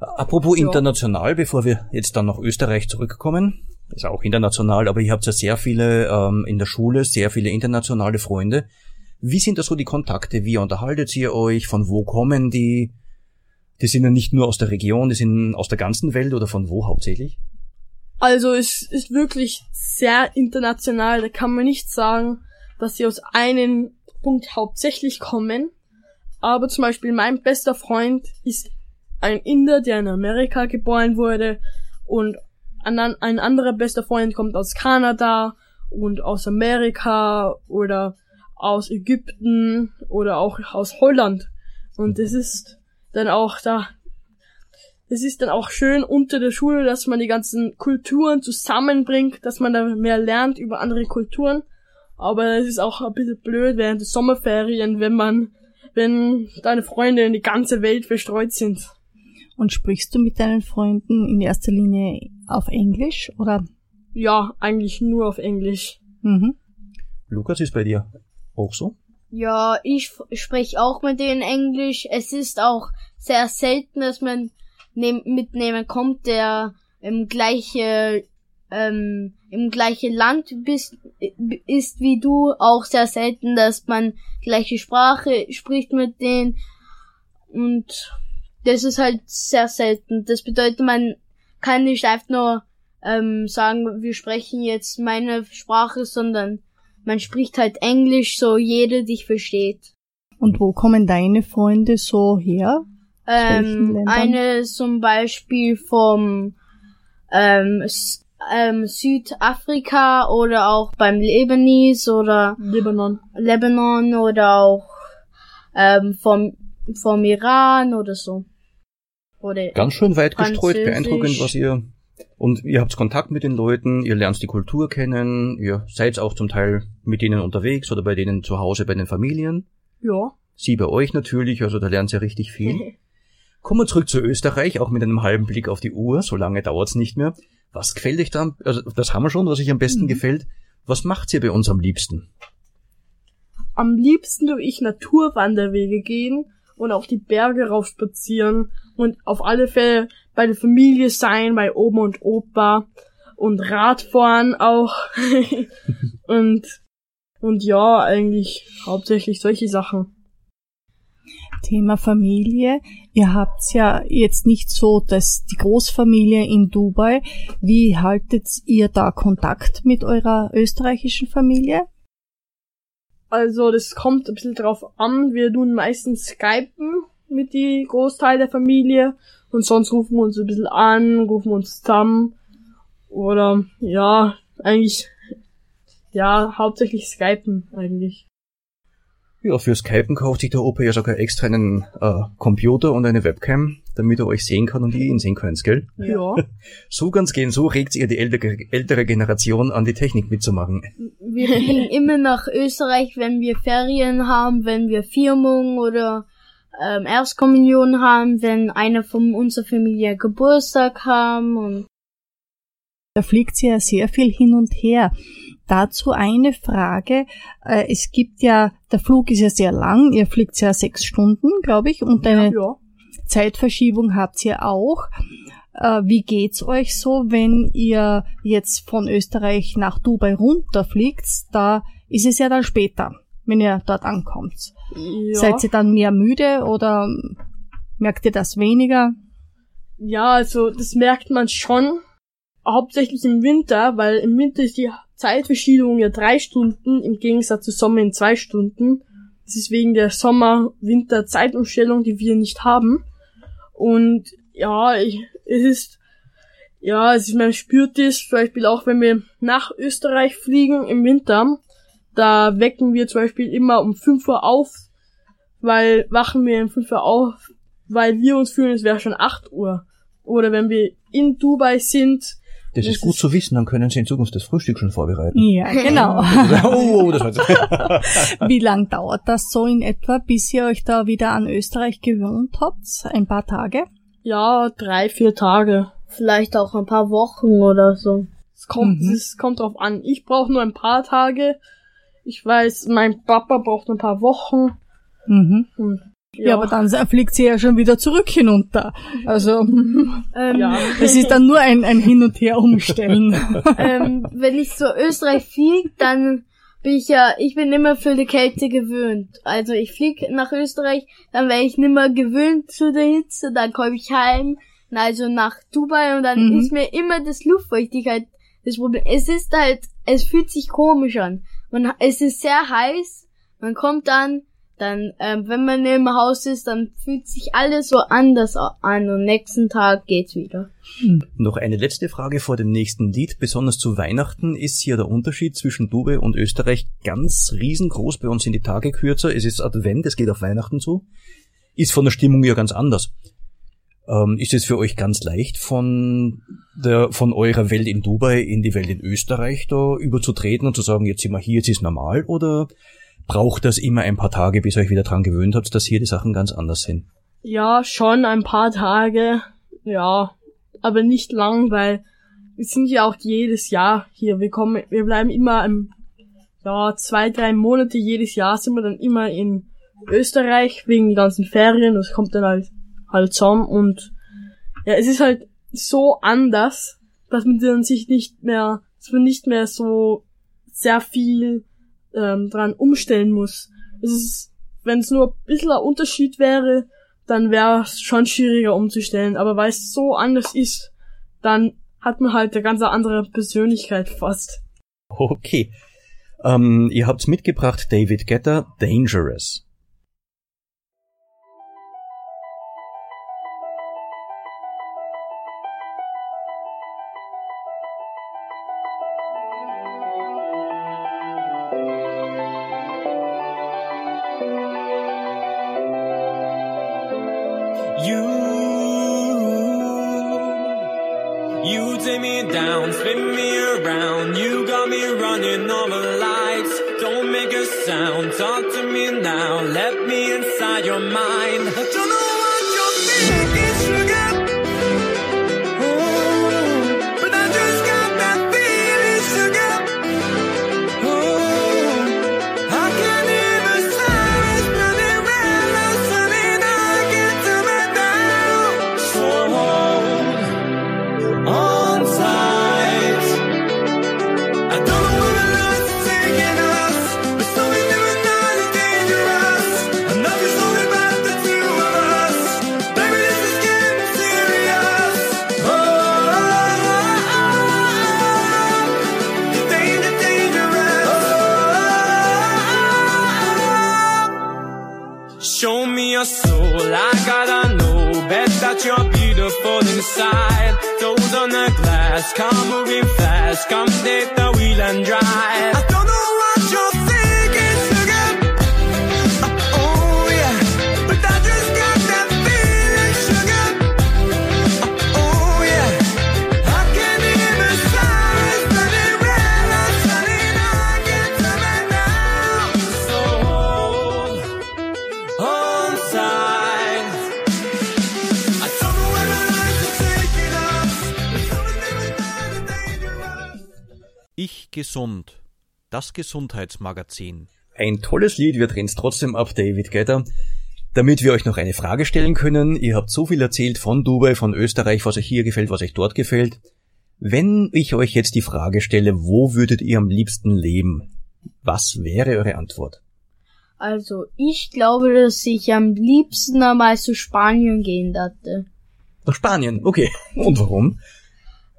Apropos Ja. international, bevor wir jetzt dann nach Österreich zurückkommen, ist auch international, aber ihr habt ja sehr viele ähm, in der Schule, sehr viele internationale Freunde. Wie sind da so die Kontakte? Wie unterhaltet ihr euch? Von wo kommen die? Die sind ja nicht nur aus der Region, die sind aus der ganzen Welt oder von wo hauptsächlich? Also es ist wirklich sehr international. Da kann man nicht sagen, dass sie aus einem Punkt hauptsächlich kommen. Aber zum Beispiel mein bester Freund ist ein Inder, der in Amerika geboren wurde. Und ein, an- ein anderer bester Freund kommt aus Kanada und aus Amerika oder aus Ägypten oder auch aus Holland. Und das ist dann auch da, es ist dann auch schön unter der Schule, dass man die ganzen Kulturen zusammenbringt, dass man da mehr lernt über andere Kulturen. Aber es ist auch ein bisschen blöd während der Sommerferien, wenn man, wenn deine Freunde in die ganze Welt verstreut sind. Und sprichst du mit deinen Freunden in erster Linie auf Englisch oder? Ja, eigentlich nur auf Englisch. Mhm. Lukas ist bei dir auch so? Ja, ich spreche auch mit denen Englisch. Es ist auch sehr selten, dass man nehm, mitnehmen kommt, der im gleiche ähm, im gleiche Land bist, ist wie du. Auch sehr selten, dass man gleiche Sprache spricht mit denen. Und das ist halt sehr selten. Das bedeutet, man kann nicht einfach nur ähm, sagen, wir sprechen jetzt meine Sprache, sondern man spricht halt Englisch, so jeder dich versteht. Und wo kommen deine Freunde so her? Ähm, eine zum Beispiel vom ähm, S- ähm, Südafrika oder auch beim Lebanese oder Libanon. Lebanon oder auch ähm, vom vom Iran oder so. Oder Ganz schön weit gestreut, beeindruckend, was ihr. Und ihr habt Kontakt mit den Leuten, ihr lernt die Kultur kennen, ihr seid auch zum Teil mit denen unterwegs oder bei denen zu Hause bei den Familien. Ja. Sie bei euch natürlich, also da lernt ihr richtig viel. *laughs* Kommen wir zurück zu Österreich, auch mit einem halben Blick auf die Uhr, so lange dauert's nicht mehr. Was gefällt euch da? Also das haben wir schon, was euch am besten gefällt. Was macht ihr bei uns am liebsten? Am liebsten durch ich Naturwanderwege gehen und auf die Berge rauf spazieren und auf alle Fälle bei der Familie sein, bei Oma und Opa und Radfahren auch. *laughs* und, und ja, eigentlich hauptsächlich solche Sachen. Thema Familie. Ihr habt ja jetzt nicht so dass die Großfamilie in Dubai. Wie haltet ihr da Kontakt mit eurer österreichischen Familie? Also das kommt ein bisschen drauf an. Wir tun meistens Skypen mit die Großteil der Familie und sonst rufen wir uns ein bisschen an, rufen uns zusammen. Oder ja, eigentlich ja, hauptsächlich Skypen eigentlich. Ja, für Skypen kauft sich der Opa ja sogar extra einen äh, Computer und eine Webcam, damit er euch sehen kann und ihr ihn sehen könnt, gell? Ja. *laughs* So ganz gehen, so regt ihr die ältere, ältere Generation an, die Technik mitzumachen. wir fliegen *laughs* immer nach Österreich, wenn wir Ferien haben, wenn wir Firmung oder ähm, Erstkommunion haben, wenn einer von unserer Familie Geburtstag haben und Da fliegt sie ja sehr viel hin und her. Dazu eine Frage. Äh, Es gibt ja, der Flug ist ja sehr lang. Ihr fliegt ja sechs Stunden, glaube ich, und eine ja. Zeitverschiebung habt ihr auch. Äh, Wie geht's euch so, wenn ihr jetzt von Österreich nach Dubai runterfliegt? Da ist es ja dann später, wenn ihr dort ankommt. Ja. Seid ihr dann mehr müde oder merkt ihr das weniger? Ja, also das merkt man schon. Hauptsächlich im Winter, weil im Winter ist die Zeitverschiebung ja drei Stunden im Gegensatz zu Sommer in zwei Stunden. Das ist wegen der Sommer-Winter-Zeitumstellung, die wir nicht haben. Und ja, ich, es ist, ja, es ist, man spürt es, zum Beispiel auch wenn wir nach Österreich fliegen im Winter, da wecken wir zum Beispiel immer um 5 Uhr auf, weil wachen wir um 5 Uhr auf, weil wir uns fühlen, es wäre schon 8 Uhr. Oder wenn wir in Dubai sind, Das, Das ist gut ist- zu wissen, dann können Sie in Zukunft das Frühstück schon vorbereiten. Ja, genau. *laughs* oh, das war jetzt. *laughs* Wie lang dauert das so in etwa, bis ihr euch da wieder an Österreich gewöhnt habt? Ein paar Tage? ja, drei, vier Tage. vielleicht auch ein paar Wochen oder so. Es kommt, Mhm. es kommt drauf an. Ich brauche nur ein paar Tage. Ich weiß, mein Papa braucht ein paar Wochen. Mhm. Und, Ja. aber dann fliegt sie ja schon wieder zurück hinunter. Also *laughs* Ähm, ja. es ist dann nur ein, ein Hin und Her umstellen. *laughs* *laughs* ähm, wenn ich zu Österreich fliege, dann bin ich ja, ich bin immer für die Kälte gewöhnt. Also ich fliege nach Österreich, dann wäre ich nimmer gewöhnt zu der Hitze, dann komme ich heim, also nach Dubai und dann Mhm. ist mir immer das Luftfeuchtigkeit das Problem. Es ist halt, es fühlt sich komisch an. Man, es ist sehr heiß, man kommt dann, dann, ähm, wenn man im Haus ist, dann fühlt sich alles so anders an und nächsten Tag geht's wieder. Noch eine letzte Frage vor dem nächsten Lied. Besonders zu Weihnachten ist hier der Unterschied zwischen Dubai und Österreich ganz riesengroß. Bei uns sind die Tage kürzer. Es ist Advent, es geht auf Weihnachten zu. ist von der Stimmung ja ganz anders. Ähm, ist es für euch ganz leicht, von der, von eurer Welt in Dubai in die Welt in Österreich da überzutreten und zu sagen, jetzt sind wir hier, jetzt ist normal, oder braucht das immer ein paar Tage, bis ihr euch wieder dran gewöhnt habt, dass hier die Sachen ganz anders sind? Ja, schon ein paar Tage. Ja, aber nicht lang, weil wir sind ja auch jedes Jahr hier. Wir kommen, wir bleiben immer im, ja, zwei, drei Monate jedes Jahr sind wir dann immer in Österreich wegen den ganzen Ferien. Das kommt dann halt, halt zusammen und ja, es ist halt so anders, dass man dann sich nicht mehr, dass man nicht mehr so sehr viel ähm, dran umstellen muss. Es ist, wenn es nur ein bisschen ein Unterschied wäre, dann wäre es schon schwieriger umzustellen. Aber weil es so anders ist, dann hat man halt eine ganz andere Persönlichkeit fast. Okay. Ähm, ihr habt's mitgebracht, David Getter, Dangerous. Inside. Toes on the glass, come moving fast. Come take the wheel and drive. Gesund. Das Gesundheitsmagazin. Ein tolles Lied, wir drehen's trotzdem ab, David Getter. Damit wir euch noch eine Frage stellen können, ihr habt so viel erzählt von Dubai, von Österreich, was euch hier gefällt, was euch dort gefällt. Wenn ich euch jetzt die Frage stelle, wo würdet ihr am liebsten leben? Was wäre eure Antwort? Also, ich glaube, dass ich am liebsten einmal zu Spanien gehen dachte. Nach Spanien, okay. Und warum?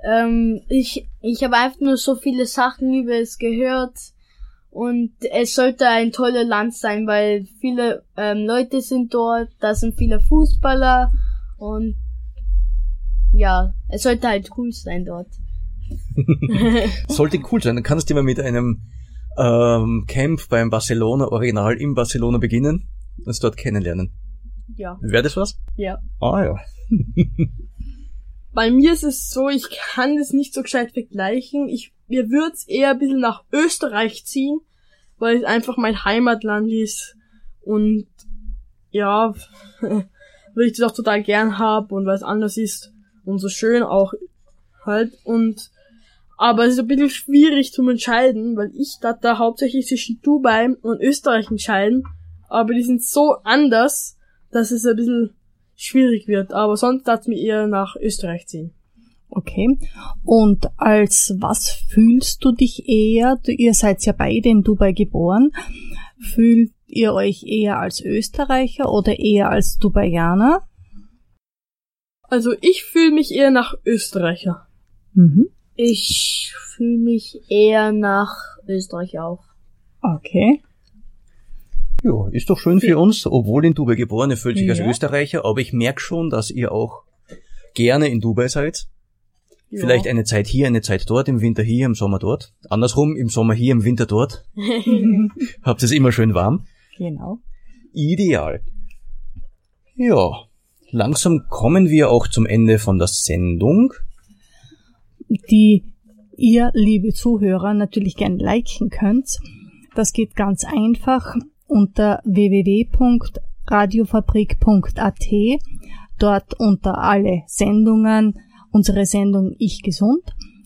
Ähm, ich, ich habe einfach nur so viele Sachen über es gehört und es sollte ein tolles Land sein, weil viele ähm, Leute sind dort, da sind viele Fußballer und ja, es sollte halt cool sein dort. *laughs* Sollte cool sein, dann kannst du mal mit einem ähm, Camp beim Barcelona Original in Barcelona beginnen und es dort kennenlernen. Ja, Wäre das was? ja. Ah ja. *laughs* Bei mir ist es so, ich kann das nicht so gescheit vergleichen. Ich, mir würd's eher ein bisschen nach Österreich ziehen, weil es einfach mein Heimatland ist. Und ja, *laughs* weil ich das auch total gern hab und weil es anders ist und so schön auch halt. Und aber es ist ein bisschen schwierig zum entscheiden, weil ich da, da hauptsächlich zwischen Dubai und Österreich entscheiden. Aber die sind so anders, dass es ein bisschen schwierig wird. Aber sonst darf mir eher nach Österreich ziehen. Okay. Und als was fühlst du dich eher? Du, ihr seid ja beide in Dubai geboren. Fühlt ihr euch eher als Österreicher oder eher als Dubaianer? Also ich fühle mich eher nach Österreicher. Mhm. Ich fühle mich eher nach Österreich auch. Okay. Ja, ist doch schön für uns, obwohl in Dubai geboren, ihr fühlt sich als Ja. Österreicher, aber ich merke schon, dass ihr auch gerne in Dubai seid. Ja. Vielleicht eine Zeit hier, eine Zeit dort, im Winter hier, im Sommer dort. Andersrum, im Sommer hier, im Winter dort. *laughs* Habt es immer schön warm. Genau. Ideal. Ja, langsam kommen wir auch zum Ende von der Sendung. die ihr, liebe Zuhörer, natürlich gern liken könnt. Das geht ganz einfach unter www.radiofabrik.at. Dort unter alle Sendungen unsere Sendung Ich Gesund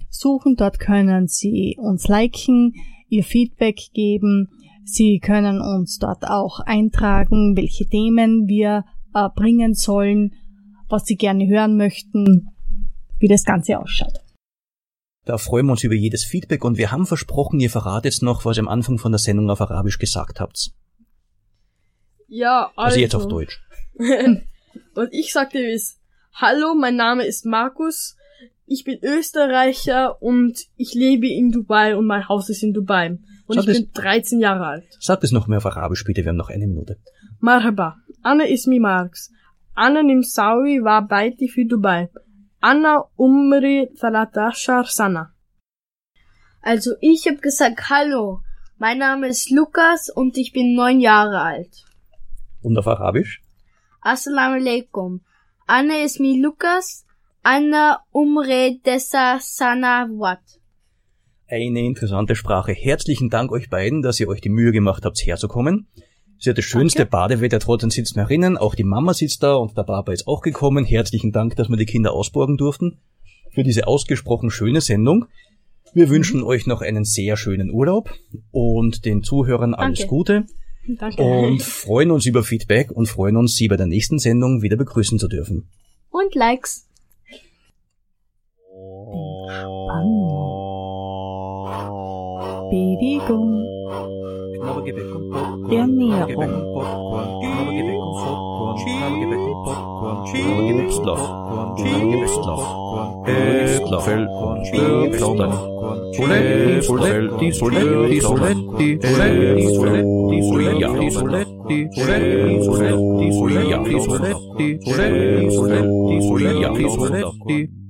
suchen. Dort können Sie uns liken, Ihr Feedback geben. Sie können uns dort auch eintragen, welche Themen wir äh, bringen sollen, was Sie gerne hören möchten, wie das Ganze ausschaut. Da freuen wir uns über jedes Feedback und wir haben versprochen, ihr verratet noch, was ihr am Anfang von der Sendung auf Arabisch gesagt habt. Ja, also. Also jetzt auf also. Deutsch. *laughs* Und ich sagte ist, hallo, mein Name ist Markus, ich bin Österreicher und ich lebe in Dubai und mein Haus ist in Dubai. Und Sag ich bin 13 Jahre alt. Sag das noch mehr auf Arabisch bitte, wir haben noch eine Minute. Marhaba, Anna Ismi Marx. Anna Nimsawi war Baiti für Dubai. Anna Umri Thalatashar Sana. Also ich habe gesagt, hallo, mein Name ist Lukas und ich bin neun Jahre alt. Und auf Arabisch? Assalamu alaikum. Ana ismi Lukas. Ana umre desa sana wat. Eine interessante Sprache. Herzlichen Dank euch beiden, dass ihr euch die Mühe gemacht habt, herzukommen. Sie hat das schönste Badewetter, trotzdem sitzt mehr drinnen. Auch die Mama sitzt da und der Papa ist auch gekommen. Herzlichen Dank, dass wir die Kinder ausborgen durften. Für diese ausgesprochen schöne Sendung. Wir wünschen euch noch einen sehr schönen Urlaub und den Zuhörern alles Danke. Gute Danke. und freuen uns über Feedback und freuen uns, Sie bei der nächsten Sendung wieder begrüßen zu dürfen. Und Likes. Bewegung, Ernährung, Knusler. Knusler. Knusler. Knusler. Poletti, poletti, poletti, poletti, poletti, poletti, poletti, poletti, poletti, poletti, poletti,